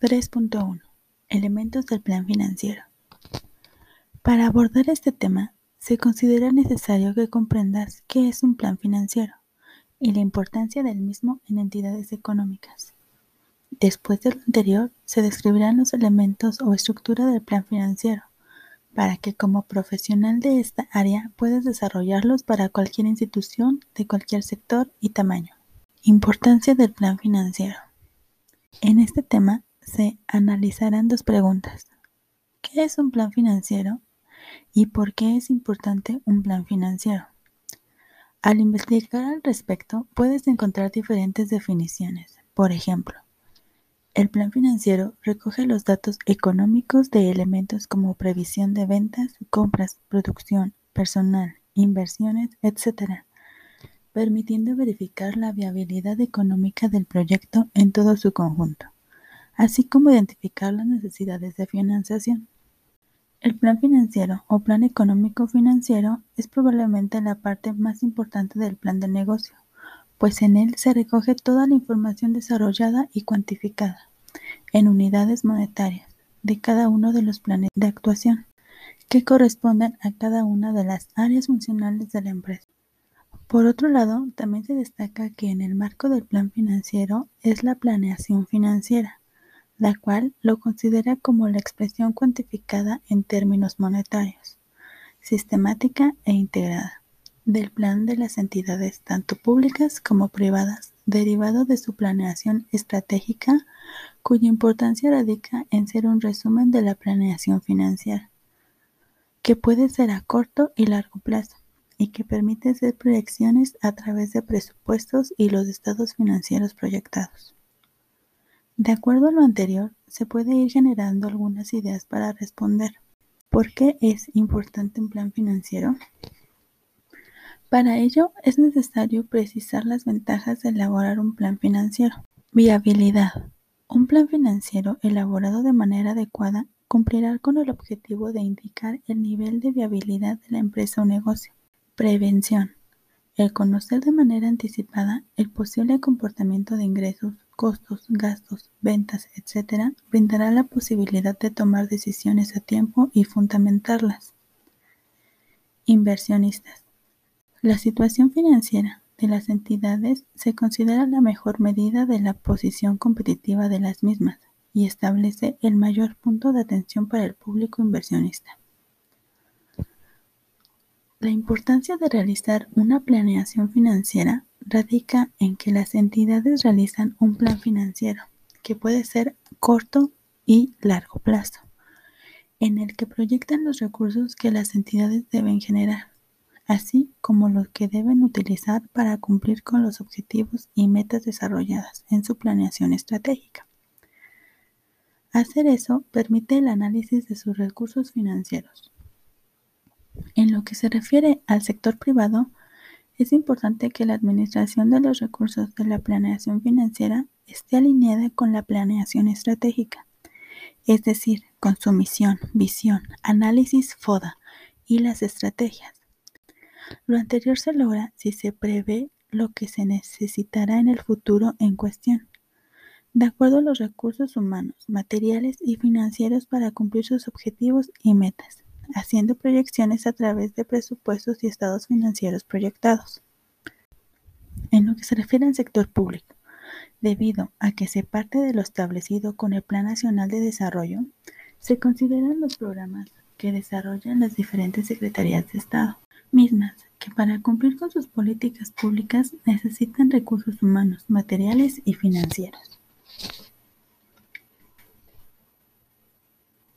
3.1 Elementos del plan financiero. Para abordar este tema, se considera necesario que comprendas qué es un plan financiero y la importancia del mismo en entidades económicas. Después de lo anterior, se describirán los elementos o estructura del plan financiero, para que como profesional de esta área puedas desarrollarlos para cualquier institución de cualquier sector y tamaño. Importancia del plan financiero. En este tema se analizarán dos preguntas. ¿Qué es un plan financiero? ¿Y por qué es importante un plan financiero? Al investigar al respecto, puedes encontrar diferentes definiciones. Por ejemplo, el plan financiero recoge los datos económicos de elementos como previsión de ventas, compras, producción, personal, inversiones, etc., permitiendo verificar la viabilidad económica del proyecto en todo su conjunto, así como identificar las necesidades de financiación. El plan financiero o plan económico financiero es probablemente la parte más importante del plan de negocio, pues en él se recoge toda la información desarrollada y cuantificada en unidades monetarias de cada uno de los planes de actuación que corresponden a cada una de las áreas funcionales de la empresa. Por otro lado, también se destaca que en el marco del plan financiero es la planeación financiera, la cual lo considera como la expresión cuantificada en términos monetarios, sistemática e integrada, del plan de las entidades tanto públicas como privadas, derivado de su planeación estratégica, cuya importancia radica en ser un resumen de la planeación financiera, que puede ser a corto y largo plazo, y que permite hacer proyecciones a través de presupuestos y los estados financieros proyectados. De acuerdo a lo anterior, se puede ir generando algunas ideas para responder. ¿Por qué es importante un plan financiero? Para ello es necesario precisar las ventajas de elaborar un plan financiero. Viabilidad. Un plan financiero elaborado de manera adecuada cumplirá con el objetivo de indicar el nivel de viabilidad de la empresa o negocio. Prevención. El conocer de manera anticipada el posible comportamiento de ingresos, costos, gastos, ventas, etc., brindará la posibilidad de tomar decisiones a tiempo y fundamentarlas. Inversionistas. La situación financiera de las entidades se considera la mejor medida de la posición competitiva de las mismas y establece el mayor punto de atención para el público inversionista. La importancia de realizar una planeación financiera radica en que las entidades realizan un plan financiero, que puede ser corto y largo plazo, en el que proyectan los recursos que las entidades deben generar, así como los que deben utilizar para cumplir con los objetivos y metas desarrolladas en su planeación estratégica. Hacer eso permite el análisis de sus recursos financieros. En lo que se refiere al sector privado, es importante que la administración de los recursos de la planeación financiera esté alineada con la planeación estratégica, es decir, con su misión, visión, análisis FODA y las estrategias. Lo anterior se logra si se prevé lo que se necesitará en el futuro en cuestión, de acuerdo a los recursos humanos, materiales y financieros para cumplir sus objetivos y metas haciendo proyecciones a través de presupuestos y estados financieros proyectados. En lo que se refiere al sector público, debido a que se parte de lo establecido con el Plan Nacional de Desarrollo, se consideran los programas que desarrollan las diferentes secretarías de Estado, mismas que para cumplir con sus políticas públicas necesitan recursos humanos, materiales y financieros.